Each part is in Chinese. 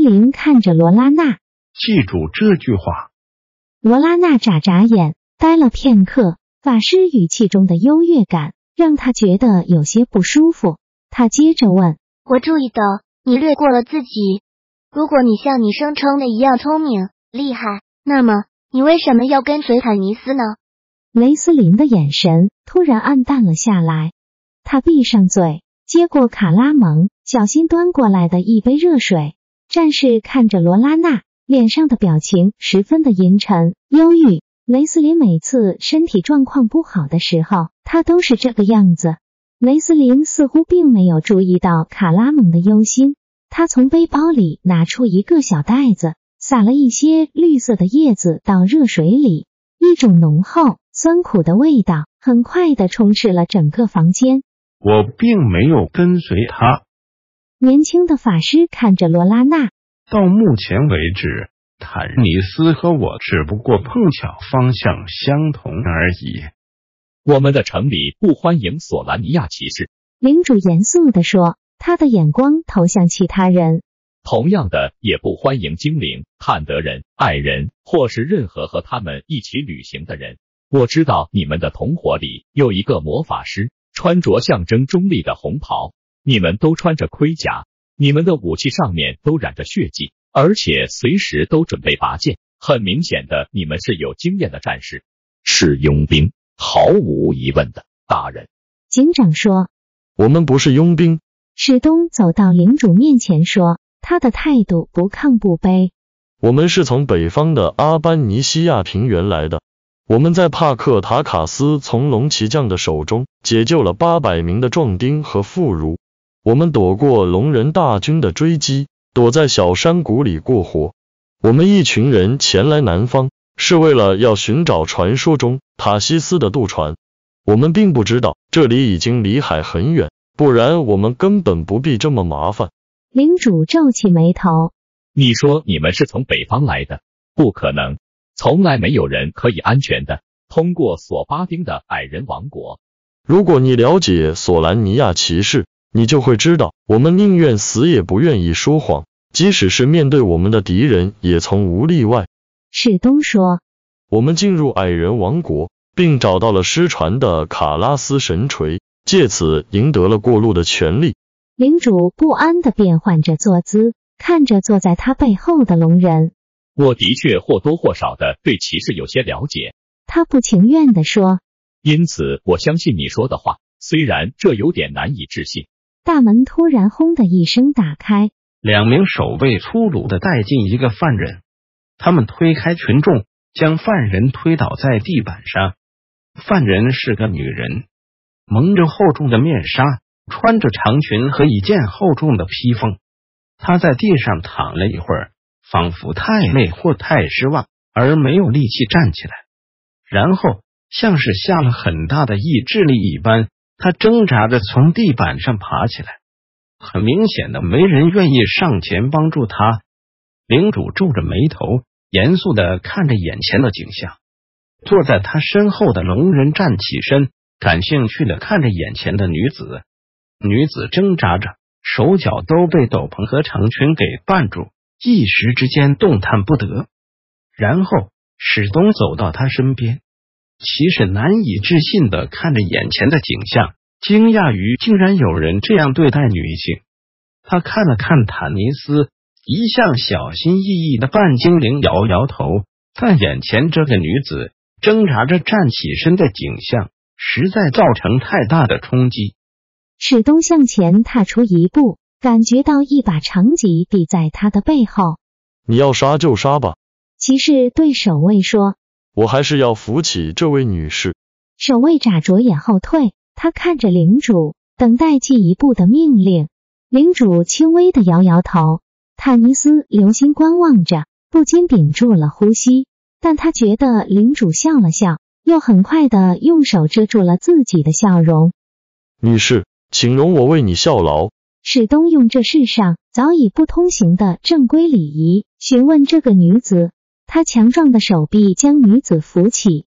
雷斯林看着罗拉娜，记住这句话。罗拉娜眨眨眼，呆了片刻。法师语气中的优越感让他觉得有些不舒服。他接着问：“我注意到你略过了自己。如果你像你声称的一样聪明厉害，那么你为什么要跟随坦尼斯呢？”雷斯林的眼神突然暗淡了下来。他闭上嘴，接过卡拉蒙小心端过来的一杯热水。战士看着罗拉娜，脸上的表情十分的阴沉、忧郁。雷斯林每次身体状况不好的时候，他都是这个样子。雷斯林似乎并没有注意到卡拉蒙的忧心，他从背包里拿出一个小袋子，撒了一些绿色的叶子到热水里，一种浓厚、酸苦的味道很快的充斥了整个房间。我并没有跟随他。年轻的法师看着罗拉娜，到目前为止，坦尼斯和我只不过碰巧方向相同而已。我们的城里不欢迎索兰尼亚骑士，领主严肃地说，他的眼光投向其他人。同样的，也不欢迎精灵、坦德人、爱人，或是任何和他们一起旅行的人。我知道你们的同伙里有一个魔法师，穿着象征中立的红袍。你们都穿着盔甲，你们的武器上面都染着血迹，而且随时都准备拔剑。很明显的，你们是有经验的战士，是佣兵，毫无疑问的，大人。警长说：“我们不是佣兵。”史东走到领主面前说，他的态度不亢不卑：“我们是从北方的阿班尼西亚平原来的。”我们在帕克塔卡斯从龙骑将的手中解救了八百名的壮丁和妇孺。我们躲过龙人大军的追击，躲在小山谷里过活。我们一群人前来南方，是为了要寻找传说中塔西斯的渡船。我们并不知道这里已经离海很远，不然我们根本不必这么麻烦。领主皱起眉头：“你说你们是从北方来的？不可能，从来没有人可以安全的通过索巴丁的矮人王国。如果你了解索兰尼亚骑士。”你就会知道，我们宁愿死也不愿意说谎，即使是面对我们的敌人，也从无例外。史东说：“我们进入矮人王国，并找到了失传的卡拉斯神锤，借此赢得了过路的权利。”领主不安的变换着坐姿，看着坐在他背后的龙人。我的确或多或少的对骑士有些了解，他不情愿地说。因此，我相信你说的话，虽然这有点难以置信。大门突然轰的一声打开，两名守卫粗鲁的带进一个犯人，他们推开群众，将犯人推倒在地板上。犯人是个女人，蒙着厚重的面纱，穿着长裙和一件厚重的披风。她在地上躺了一会儿，仿佛太累或太失望而没有力气站起来，然后像是下了很大的意志力一般。他挣扎着从地板上爬起来，很明显的没人愿意上前帮助他。领主皱着眉头，严肃的看着眼前的景象。坐在他身后的龙人站起身，感兴趣的看着眼前的女子。女子挣扎着，手脚都被斗篷和长裙给绊住，一时之间动弹不得。然后史东走到他身边。骑士难以置信的看着眼前的景象，惊讶于竟然有人这样对待女性。他看了看坦尼斯，一向小心翼翼的半精灵摇摇头，但眼前这个女子挣扎着站起身的景象，实在造成太大的冲击。史东向前踏出一步，感觉到一把长戟抵在他的背后。你要杀就杀吧，骑士对守卫说。我还是要扶起这位女士。守卫眨着眼后退，他看着领主，等待进一步的命令。领主轻微的摇摇头，坦尼斯留心观望着，不禁屏住了呼吸。但他觉得领主笑了笑，又很快的用手遮住了自己的笑容。女士，请容我为你效劳。史东用这世上早已不通行的正规礼仪询问这个女子，他强壮的手臂将女子扶起。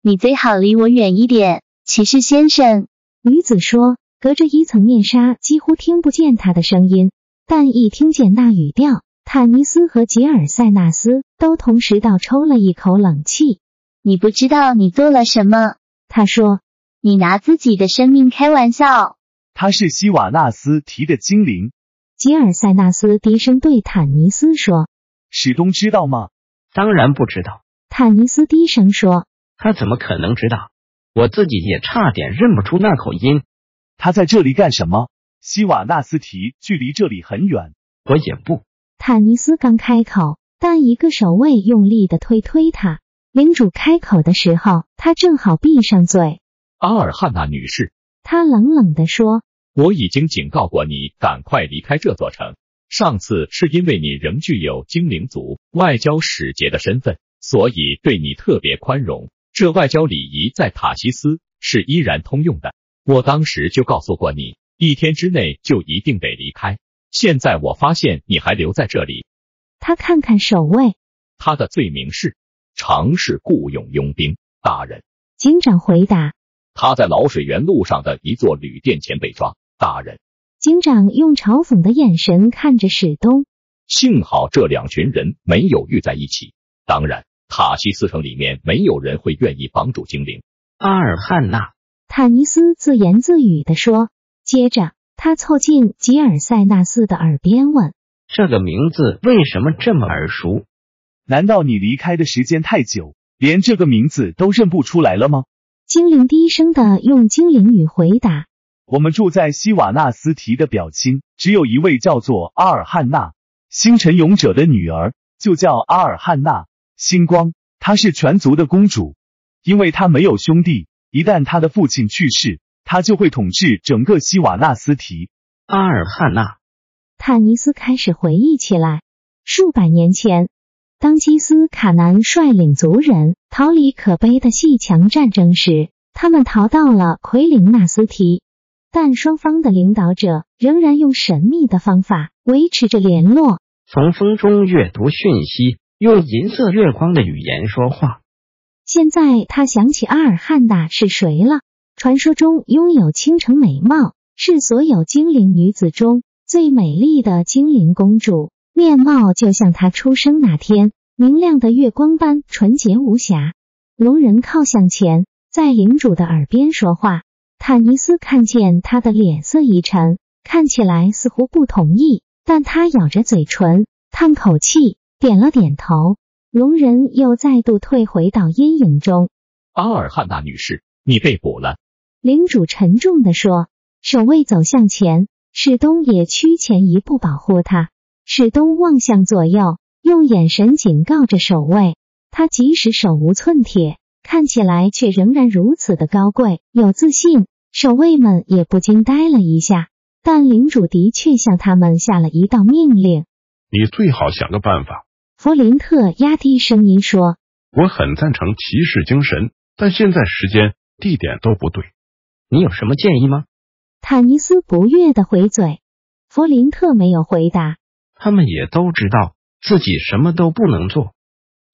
你最好离我远一点，骑士先生。女子说，隔着一层面纱，几乎听不见他的声音，但一听见那语调，坦尼斯和吉尔塞纳斯都同时倒抽了一口冷气。你不知道你做了什么，他说。你拿自己的生命开玩笑。他是希瓦纳斯提的精灵。吉尔塞纳斯低声对坦尼斯说：“史东知道吗？”“当然不知道。”坦尼斯低声说。“他怎么可能知道？我自己也差点认不出那口音。”“他在这里干什么？”“希瓦纳斯提距离这里很远。”“我也不。”坦尼斯刚开口，但一个守卫用力的推推他。领主开口的时候，他正好闭上嘴。阿尔汉娜女士。他冷冷的说：“我已经警告过你，赶快离开这座城。上次是因为你仍具有精灵族外交使节的身份，所以对你特别宽容。这外交礼仪在塔西斯是依然通用的。我当时就告诉过你，一天之内就一定得离开。现在我发现你还留在这里。”他看看守卫，他的罪名是尝试雇佣佣兵。大人，警长回答。他在老水源路上的一座旅店前被抓，大人。警长用嘲讽的眼神看着史东。幸好这两群人没有遇在一起。当然，塔西斯城里面没有人会愿意帮助精灵。阿尔汉娜，塔尼斯自言自语的说。接着，他凑近吉尔塞纳斯的耳边问：“这个名字为什么这么耳熟？难道你离开的时间太久，连这个名字都认不出来了吗？”精灵低声的用精灵语回答：“我们住在西瓦纳斯提的表亲，只有一位叫做阿尔汉娜，星辰勇者的女儿，就叫阿尔汉娜星光。她是全族的公主，因为她没有兄弟。一旦她的父亲去世，她就会统治整个西瓦纳斯提。”阿尔汉娜，坦尼斯开始回忆起来，数百年前。当基斯卡南率领族人逃离可悲的细强战争时，他们逃到了奎林纳斯提，但双方的领导者仍然用神秘的方法维持着联络。从风中阅读讯息，用银色月光的语言说话。现在他想起阿尔汉娜是谁了？传说中拥有倾城美貌，是所有精灵女子中最美丽的精灵公主。面貌就像她出生那天明亮的月光般纯洁无瑕。龙人靠向前，在领主的耳边说话。坦尼斯看见他的脸色一沉，看起来似乎不同意，但他咬着嘴唇，叹口气，点了点头。龙人又再度退回到阴影中。阿尔汉娜女士，你被捕了。领主沉重地说。守卫走向前，史东也趋前一步保护他。史东望向左右，用眼神警告着守卫。他即使手无寸铁，看起来却仍然如此的高贵有自信。守卫们也不禁呆了一下。但领主的确向他们下了一道命令：“你最好想个办法。”弗林特压低声音说：“我很赞成骑士精神，但现在时间、地点都不对。你有什么建议吗？”坦尼斯不悦的回嘴。弗林特没有回答。他们也都知道自己什么都不能做。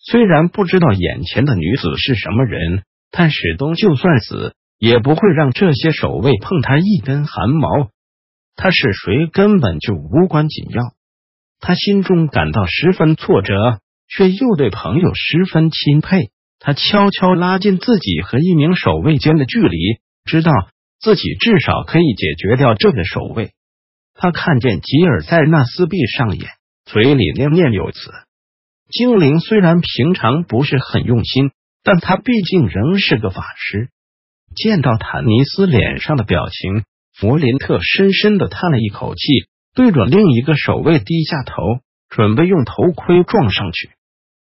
虽然不知道眼前的女子是什么人，但史东就算死也不会让这些守卫碰他一根汗毛。他是谁根本就无关紧要。他心中感到十分挫折，却又对朋友十分钦佩。他悄悄拉近自己和一名守卫间的距离，知道自己至少可以解决掉这个守卫。他看见吉尔在纳斯闭上眼，嘴里念念有词。精灵虽然平常不是很用心，但他毕竟仍是个法师。见到坦尼斯脸上的表情，弗林特深深的叹了一口气，对着另一个守卫低下头，准备用头盔撞上去。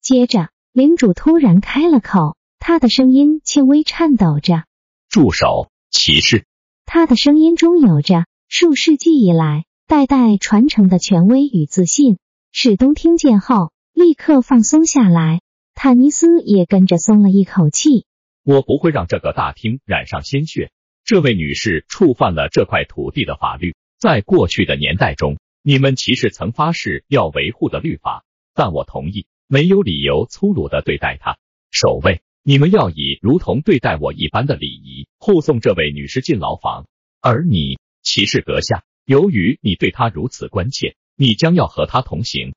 接着，领主突然开了口，他的声音轻微颤抖着：“住手，骑士！”他的声音中有着。数世纪以来，代代传承的权威与自信。史东听见后，立刻放松下来，坦尼斯也跟着松了一口气。我不会让这个大厅染上鲜血。这位女士触犯了这块土地的法律，在过去的年代中，你们骑士曾发誓要维护的律法，但我同意，没有理由粗鲁的对待她。守卫，你们要以如同对待我一般的礼仪护送这位女士进牢房。而你，骑士阁下，由于你对她如此关切，你将要和她同行。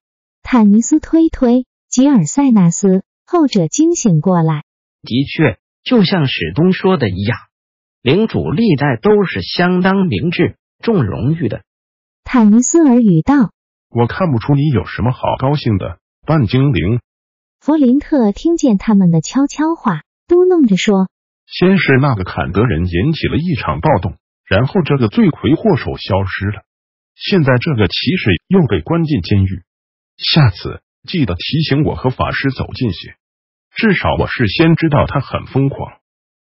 坦尼斯推推吉尔塞纳斯，后者惊醒过来。的确，就像史东说的一样。领主历代都是相当明智、重荣誉的。坦尼斯耳语道：“我看不出你有什么好高兴的，半精灵。”弗林特听见他们的悄悄话，嘟囔着说：“先是那个坎德人引起了一场暴动，然后这个罪魁祸首消失了，现在这个骑士又被关进监狱。下次记得提醒我和法师走近些，至少我事先知道他很疯狂。”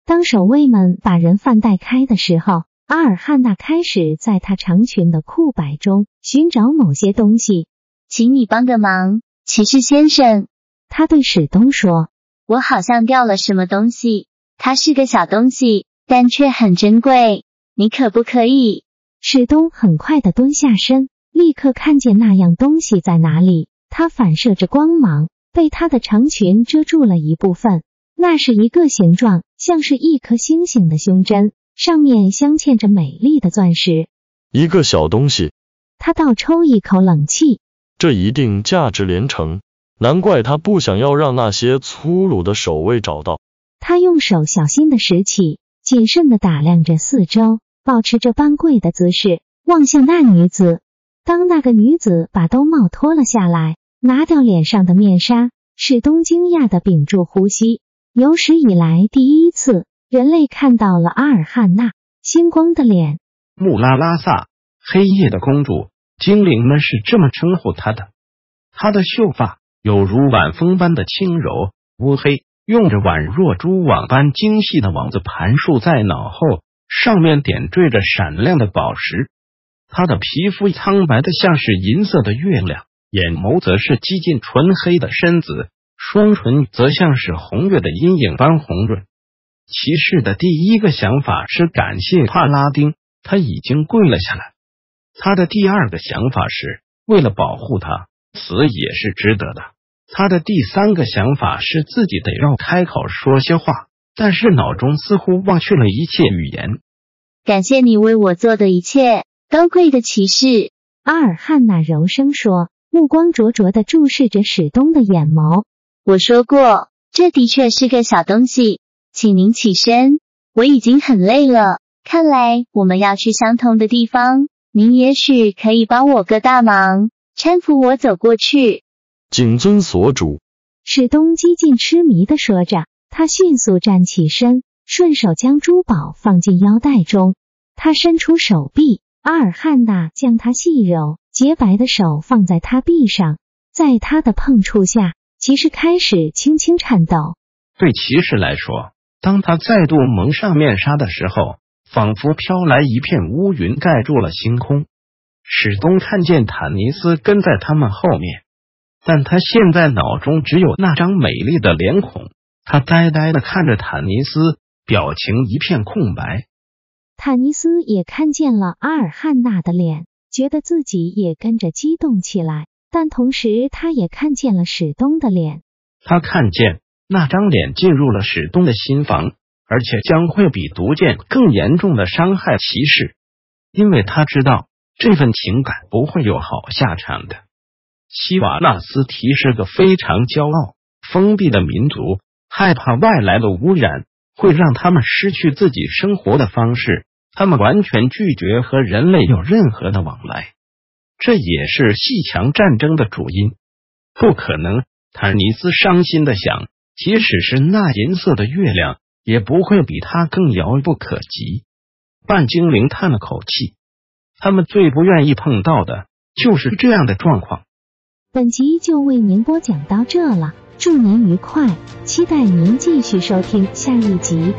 当守卫们把人犯带开的时候，阿尔汉娜开始在他长裙的裤摆中寻找某些东西。请你帮个忙，骑士先生。他对史东说：“我好像掉了什么东西，它是个小东西，但却很珍贵。你可不可以？”史东很快的蹲下身，立刻看见那样东西在哪里。它反射着光芒，被他的长裙遮住了一部分。那是一个形状像是一颗星星的胸针，上面镶嵌着美丽的钻石。一个小东西。他倒抽一口冷气。这一定价值连城，难怪他不想要让那些粗鲁的守卫找到。他用手小心的拾起，谨慎的打量着四周，保持着半跪的姿势，望向那女子。当那个女子把兜帽脱了下来，拿掉脸上的面纱，史东惊讶的屏住呼吸。有史以来第一次，人类看到了阿尔汉娜星光的脸。穆拉拉萨，黑夜的公主，精灵们是这么称呼她的。她的秀发有如晚风般的轻柔乌黑，用着宛若蛛网般精细的网子盘束在脑后，上面点缀着闪亮的宝石。他的皮肤苍白的像是银色的月亮，眼眸则是几近纯黑的深紫。双唇则像是红月的阴影般红润。骑士的第一个想法是感谢帕拉丁，他已经跪了下来。他的第二个想法是为了保护他，死也是值得的。他的第三个想法是自己得要开口说些话，但是脑中似乎忘却了一切语言。感谢你为我做的一切，高贵的骑士。阿尔汉娜柔声说，目光灼灼的注视着史东的眼眸。我说过，这的确是个小东西，请您起身。我已经很累了，看来我们要去相同的地方。您也许可以帮我个大忙，搀扶我走过去。谨遵所主。史东几近痴迷的说着，他迅速站起身，顺手将珠宝放进腰带中。他伸出手臂，阿尔汉娜将他细柔洁白的手放在他臂上，在他的碰触下。骑士开始轻轻颤抖。对骑士来说，当他再度蒙上面纱的时候，仿佛飘来一片乌云，盖住了星空。史东看见坦尼斯跟在他们后面，但他现在脑中只有那张美丽的脸孔。他呆呆的看着坦尼斯，表情一片空白。坦尼斯也看见了阿尔汉娜的脸，觉得自己也跟着激动起来。但同时，他也看见了史东的脸。他看见那张脸进入了史东的心房，而且将会比毒箭更严重的伤害骑士，因为他知道这份情感不会有好下场的。西瓦纳斯提是个非常骄傲、封闭的民族，害怕外来的污染会让他们失去自己生活的方式，他们完全拒绝和人类有任何的往来。这也是细强战争的主因。不可能，坦尼斯伤心的想，即使是那银色的月亮，也不会比他更遥不可及。半精灵叹了口气，他们最不愿意碰到的就是这样的状况。本集就为您播讲到这了，祝您愉快，期待您继续收听下一集。